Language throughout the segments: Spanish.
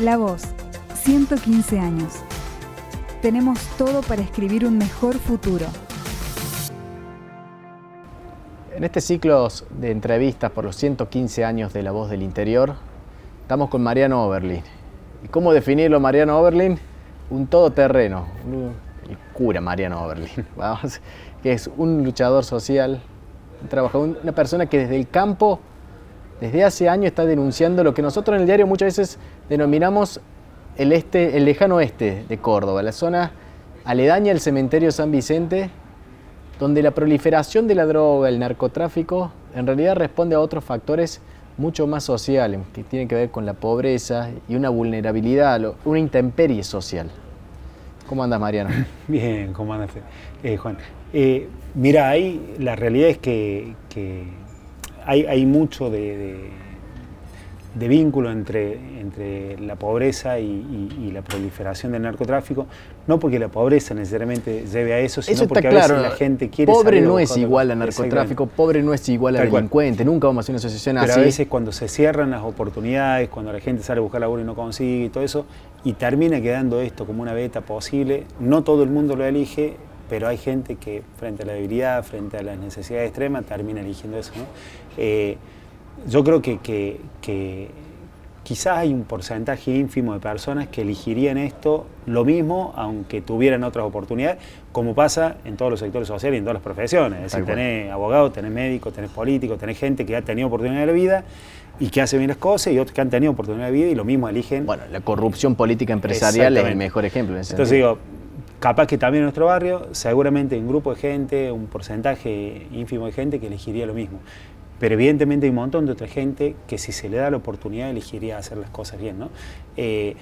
La Voz, 115 años. Tenemos todo para escribir un mejor futuro. En este ciclo de entrevistas por los 115 años de La Voz del Interior, estamos con Mariano Oberlin. ¿Y cómo definirlo, Mariano Oberlin? Un todoterreno, el cura Mariano Oberlin, vamos, que es un luchador social, un trabajador, una persona que desde el campo, desde hace años está denunciando lo que nosotros en el diario muchas veces denominamos el, este, el lejano oeste de Córdoba, la zona aledaña al cementerio San Vicente, donde la proliferación de la droga, el narcotráfico, en realidad responde a otros factores mucho más sociales, que tienen que ver con la pobreza y una vulnerabilidad, una intemperie social. ¿Cómo andas, Mariano? Bien, ¿cómo andas, eh, Juan? Eh, mira, ahí la realidad es que, hay, mucho de de vínculo entre, entre la pobreza y, la proliferación del narcotráfico, no porque la pobreza necesariamente lleve a eso, sino porque a veces la gente quiere Pobre no es igual a narcotráfico, pobre no es igual a delincuente, nunca vamos a hacer una asociación así. Pero a veces cuando se cierran las oportunidades, cuando la gente sale a buscar laburo y no consigue y todo eso, y termina quedando esto como una beta posible, no todo el mundo lo elige, pero hay gente que frente a la debilidad, frente a las necesidades extremas, termina eligiendo eso. ¿no? Eh, yo creo que, que, quizás hay un porcentaje ínfimo de personas que elegirían esto lo mismo, aunque tuvieran otras oportunidades, como pasa en todos los sectores sociales y en todas las profesiones. Es decir, tenés abogados, tenés médicos, tenés políticos, tenés gente que ha tenido oportunidad de la vida y que hace bien las cosas y otros que han tenido oportunidad de vida y lo mismo eligen. Bueno, la corrupción política empresarial es el mejor ejemplo. Entonces digo, capaz que también en nuestro barrio, seguramente un grupo de gente, un porcentaje ínfimo de gente que elegiría lo mismo. Pero evidentemente hay un montón de otra gente que si se le da la oportunidad elegiría hacer las cosas bien. ¿no? Eh,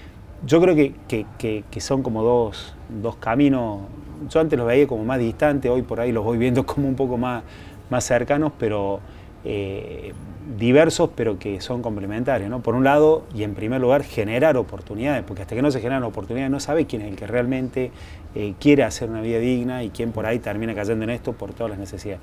yo creo que, son como dos, caminos, yo antes los veía como más distantes, hoy por ahí los voy viendo como un poco más, más cercanos, pero eh, diversos, pero que son complementarios. ¿no? Por un lado, y en primer lugar, generar oportunidades, porque hasta que no se generan oportunidades no sabe quién es el que realmente eh, quiere hacer una vida digna y quién por ahí termina cayendo en esto por todas las necesidades.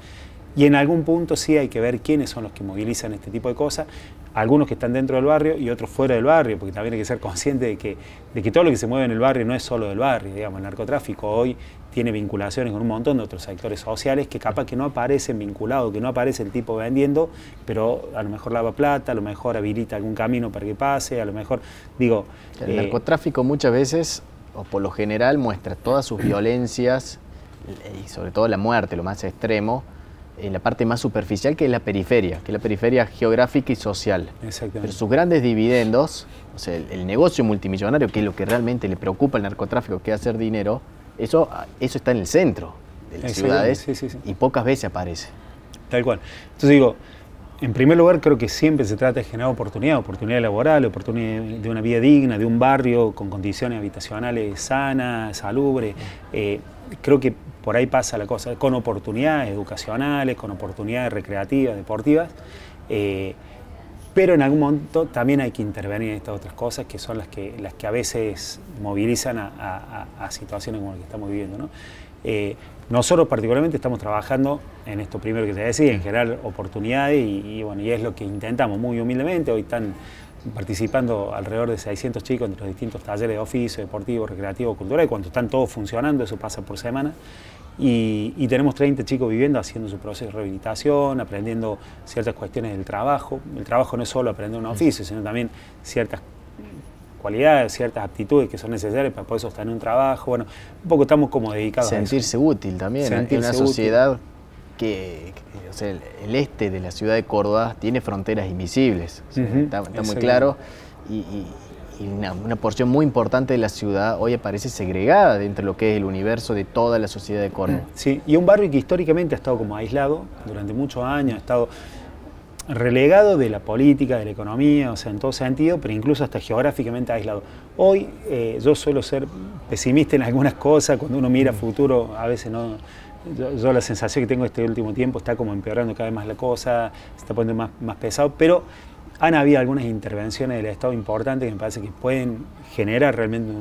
Y en algún punto sí hay que ver quiénes son los que movilizan este tipo de cosas, algunos que están dentro del barrio y otros fuera del barrio, porque también hay que ser consciente de que, de que todo lo que se mueve en el barrio no es solo del barrio, digamos, el narcotráfico hoy tiene vinculaciones con un montón de otros sectores sociales que capaz que no aparecen vinculados, que no aparece el tipo vendiendo, pero a lo mejor lava plata, a lo mejor habilita algún camino para que pase, a lo mejor, digo... El eh, narcotráfico muchas veces, o por lo general, muestra todas sus violencias y sobre todo la muerte, lo más extremo, en la parte más superficial, que es la periferia, que es la periferia geográfica y social. Pero sus grandes dividendos, o sea, el, negocio multimillonario, que es lo que realmente le preocupa al narcotráfico, que es hacer dinero, eso, eso está en el centro de las ciudades y pocas veces aparece. Tal cual. Entonces digo, en primer lugar creo que siempre se trata de generar oportunidad, oportunidad laboral, oportunidad de una vida digna, de un barrio con condiciones habitacionales sanas, salubres. Eh, creo que por ahí pasa la cosa, con oportunidades educacionales, con oportunidades recreativas, deportivas, eh, pero en algún momento también hay que intervenir en estas otras cosas que son las que, las que a veces movilizan a, situaciones como las que estamos viviendo. Eh, nosotros particularmente estamos trabajando en esto primero que te decía, en generar oportunidades y, bueno, y es lo que intentamos muy humildemente. Hoy están participando alrededor de 600 chicos entre los distintos talleres de oficio, deportivo, recreativo, cultural, y cuando están todos funcionando, eso pasa por semana. Y, tenemos 30 chicos viviendo, haciendo su proceso de rehabilitación, aprendiendo ciertas cuestiones del trabajo. El trabajo no es solo aprender un oficio, sino también ciertas cualidades, ciertas aptitudes que son necesarias para poder sostener un trabajo. Bueno, un poco estamos como dedicados Sentirse a eso. útil también. Sentirse en una sociedad que, o sea, el, este de la ciudad de Córdoba tiene fronteras invisibles. Está, muy claro. y y una, porción muy importante de la ciudad hoy aparece segregada dentro de lo que es el universo de toda la sociedad de Córdoba. Sí, y un barrio que históricamente ha estado como aislado durante muchos años, ha estado relegado de la política, de la economía, o sea, en todo sentido, pero incluso hasta geográficamente aislado. Hoy eh, yo suelo ser pesimista en algunas cosas, cuando uno mira futuro, a veces no... Yo, la sensación que tengo este último tiempo está como empeorando cada vez más la cosa, se está poniendo más, más pesado, pero han habido algunas intervenciones del Estado importantes que me parece que pueden generar realmente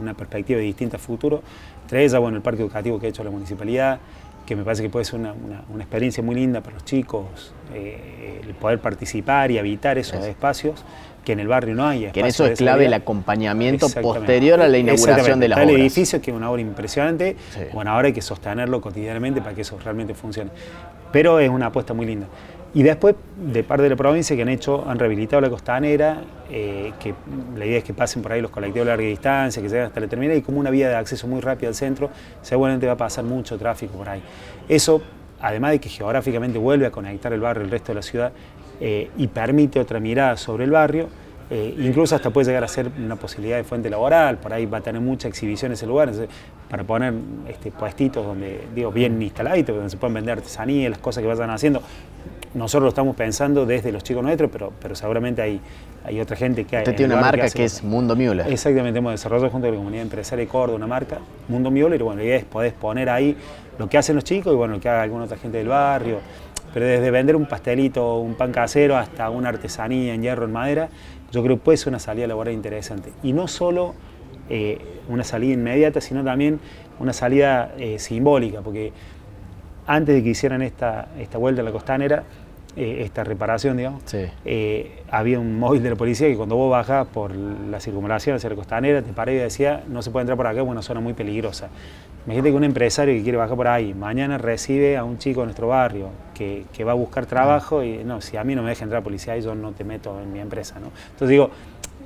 una perspectiva distinta a futuro. Entre ellas, bueno, el parque educativo que ha hecho la municipalidad, que me parece que puede ser una, experiencia muy linda para los chicos, eh, el poder participar y habitar esos espacios que en el barrio no hay. Que en eso es clave el acompañamiento posterior a la inauguración de la obra. El edificio que es una obra impresionante, bueno, ahora hay que sostenerlo cotidianamente para que eso realmente funcione. Pero es una apuesta muy linda. Y después, de parte de la provincia que han hecho, han rehabilitado la costanera, eh, que la idea es que pasen por ahí los colectivos de larga distancia, que lleguen hasta la terminal y como una vía de acceso muy rápida al centro, seguramente va a pasar mucho tráfico por ahí. Eso, además de que geográficamente vuelve a conectar el barrio al resto de la ciudad eh, y permite otra mirada sobre el barrio, eh, incluso hasta puede llegar a ser una posibilidad de fuente laboral, por ahí va a tener mucha exhibición ese lugar, para poner este, puestitos donde, digo, bien instaladitos, donde se pueden vender artesanía, las cosas que vayan haciendo. Nosotros lo estamos pensando desde los chicos nuestros, pero, pero seguramente hay, hay otra gente que... Usted tiene una marca que, es Mundo Müller. Exactamente, hemos desarrollado junto con la comunidad empresaria de Córdoba una marca, Mundo Müller, y bueno, la idea es poder poner ahí lo que hacen los chicos y bueno, lo que haga alguna otra gente del barrio, pero desde vender un pastelito, un pan casero, hasta una artesanía en hierro, en madera, yo creo que puede ser una salida laboral interesante. Y no solo eh, una salida inmediata, sino también una salida eh, simbólica, porque antes de que hicieran esta, esta vuelta a la costanera, eh, esta reparación, digamos, había un móvil de la policía que cuando vos bajas por la circunvalación hacia la costanera, te paré y decía, no se puede entrar por acá, es una zona muy peligrosa. Imagínate que un empresario que quiere bajar por ahí, mañana recibe a un chico de nuestro barrio que, va a buscar trabajo y no, si a mí no me deja entrar policía, yo no te meto en mi empresa. ¿no? Entonces digo,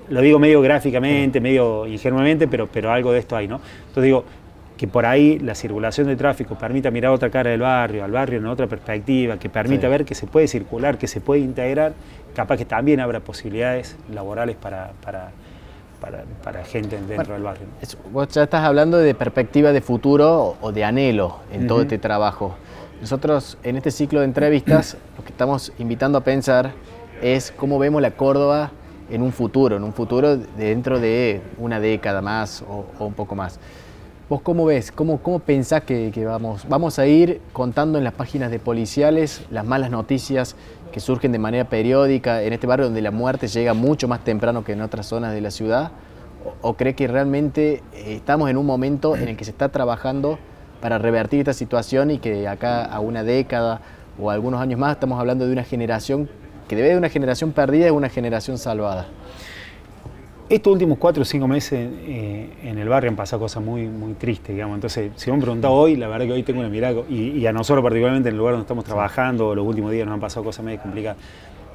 lo digo medio gráficamente, medio ingenuamente, pero, pero algo de esto hay. ¿no? Entonces digo, que por ahí la circulación de tráfico permita mirar otra cara del barrio, al barrio en otra perspectiva, que permita ver que se puede circular, que se puede integrar, capaz que también habrá posibilidades laborales para para, gente dentro del barrio. vos ya estás hablando de perspectiva de futuro o de anhelo en todo este trabajo. Nosotros en este ciclo de entrevistas lo que estamos invitando a pensar es cómo vemos la Córdoba en un futuro, en un futuro dentro de una década más o, un poco más. ¿Vos cómo ves? ¿Cómo, cómo pensás que, vamos? ¿Vamos a ir contando en las páginas de policiales las malas noticias que surgen de manera periódica en este barrio donde la muerte llega mucho más temprano que en otras zonas de la ciudad? ¿O, cree que realmente eh, estamos en un momento en el que se está trabajando para revertir esta situación y que acá a una década o algunos años más estamos hablando de una generación que debe de una generación perdida y una generación salvada? Estos últimos cuatro o cinco meses eh, en el barrio han pasado cosas muy, muy tristes, digamos. Entonces, si me han preguntado hoy, la verdad que hoy tengo una mirada, y, a nosotros particularmente en el lugar donde estamos trabajando, los últimos días nos han pasado cosas medio complicadas.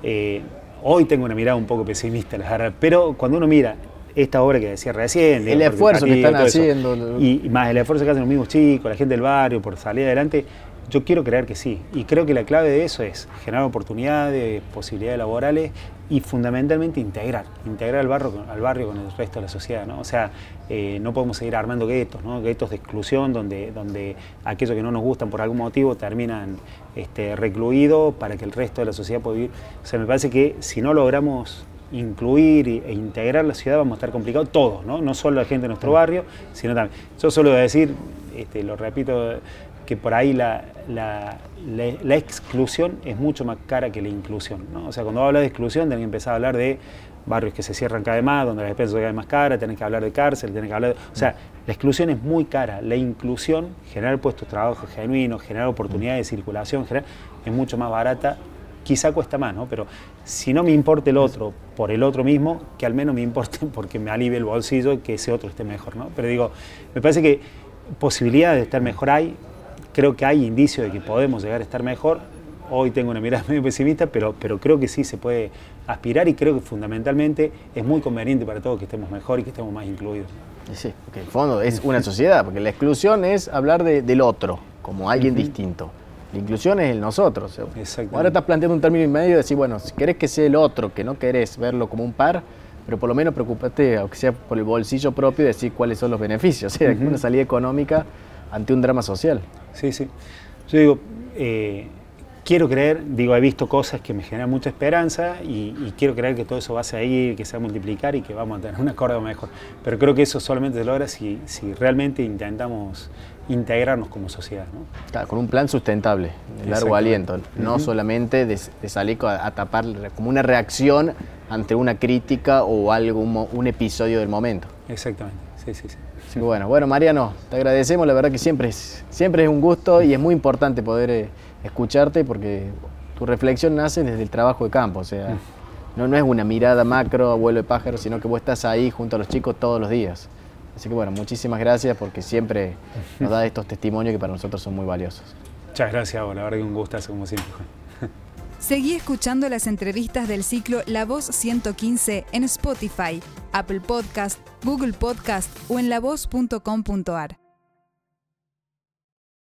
Eh, hoy tengo una mirada un poco pesimista, la verdad. Pero cuando uno mira esta obra que decía recién, el esfuerzo que están haciendo, y, más el esfuerzo que hacen los mismos chicos, la gente del barrio por salir adelante, yo quiero creer que sí. Y creo que la clave de eso es generar oportunidades, posibilidades laborales y fundamentalmente integrar, integrar al barrio, al barrio con el resto de la sociedad. ¿no? O sea, eh, no podemos seguir armando guetos, ¿no? guetos de exclusión donde, donde aquellos que no nos gustan por algún motivo terminan este, recluidos para que el resto de la sociedad pueda vivir. O sea, me parece que si no logramos incluir e integrar la ciudad vamos a estar complicados todos, ¿no? no solo la gente de nuestro barrio, sino también. Yo solo voy a decir, este, lo repito, que por ahí la, la, la, exclusión es mucho más cara que la inclusión. ¿no? O sea, cuando habla de exclusión, tenés que empezar a hablar de barrios que se cierran cada vez más, donde la despensa son cada vez más cara, tenés que hablar de cárcel, tenés que hablar de... O sea, la exclusión es muy cara, la inclusión, generar puestos de trabajo genuinos, generar oportunidades de circulación, es mucho más barata, quizá cuesta más, ¿no? Pero si no me importa el otro por el otro mismo, que al menos me importe porque me alivie el bolsillo que ese otro esté mejor, ¿no? Pero digo, me parece que posibilidades de estar mejor hay, creo que hay indicios de que podemos llegar a estar mejor. Hoy tengo una mirada medio pesimista, pero, pero creo que sí se puede aspirar y creo que fundamentalmente es muy conveniente para todos que estemos mejor y que estemos más incluidos. Sí, porque en el fondo es una sociedad, porque la exclusión es hablar del otro, como alguien distinto. La inclusión es el nosotros. Ahora estás planteando un término y medio de decir, bueno, si querés que sea el otro, que no querés verlo como un par, pero por lo menos preocupate, aunque sea por el bolsillo propio, de decir cuáles son los beneficios. O sea, una salida económica ante un drama social. Sí, sí. Yo digo, eh, quiero creer, digo, he visto cosas que me generan mucha esperanza y, quiero creer que todo eso va a seguir, que se va a multiplicar y que vamos a tener un acuerdo mejor. Pero creo que eso solamente se logra si, si realmente intentamos integrarnos como sociedad. ¿no? con un plan sustentable, de largo aliento, no solamente de, salir a, tapar como una reacción ante una crítica o algo, un, un episodio del momento. Exactamente, sí, sí, sí. Así que bueno, bueno, Mariano, te agradecemos, la verdad que siempre es, siempre es un gusto y es muy importante poder eh, escucharte porque tu reflexión nace desde el trabajo de campo, o sea, no, no es una mirada macro, abuelo de pájaro, sino que vos estás ahí junto a los chicos todos los días. Así que bueno, muchísimas gracias porque siempre nos da estos testimonios que para nosotros son muy valiosos. Muchas gracias, la verdad que un gustazo como siempre, Seguí escuchando las entrevistas del ciclo La Voz 115 en Spotify, Apple Podcast, Google Podcast o en lavoz.com.ar.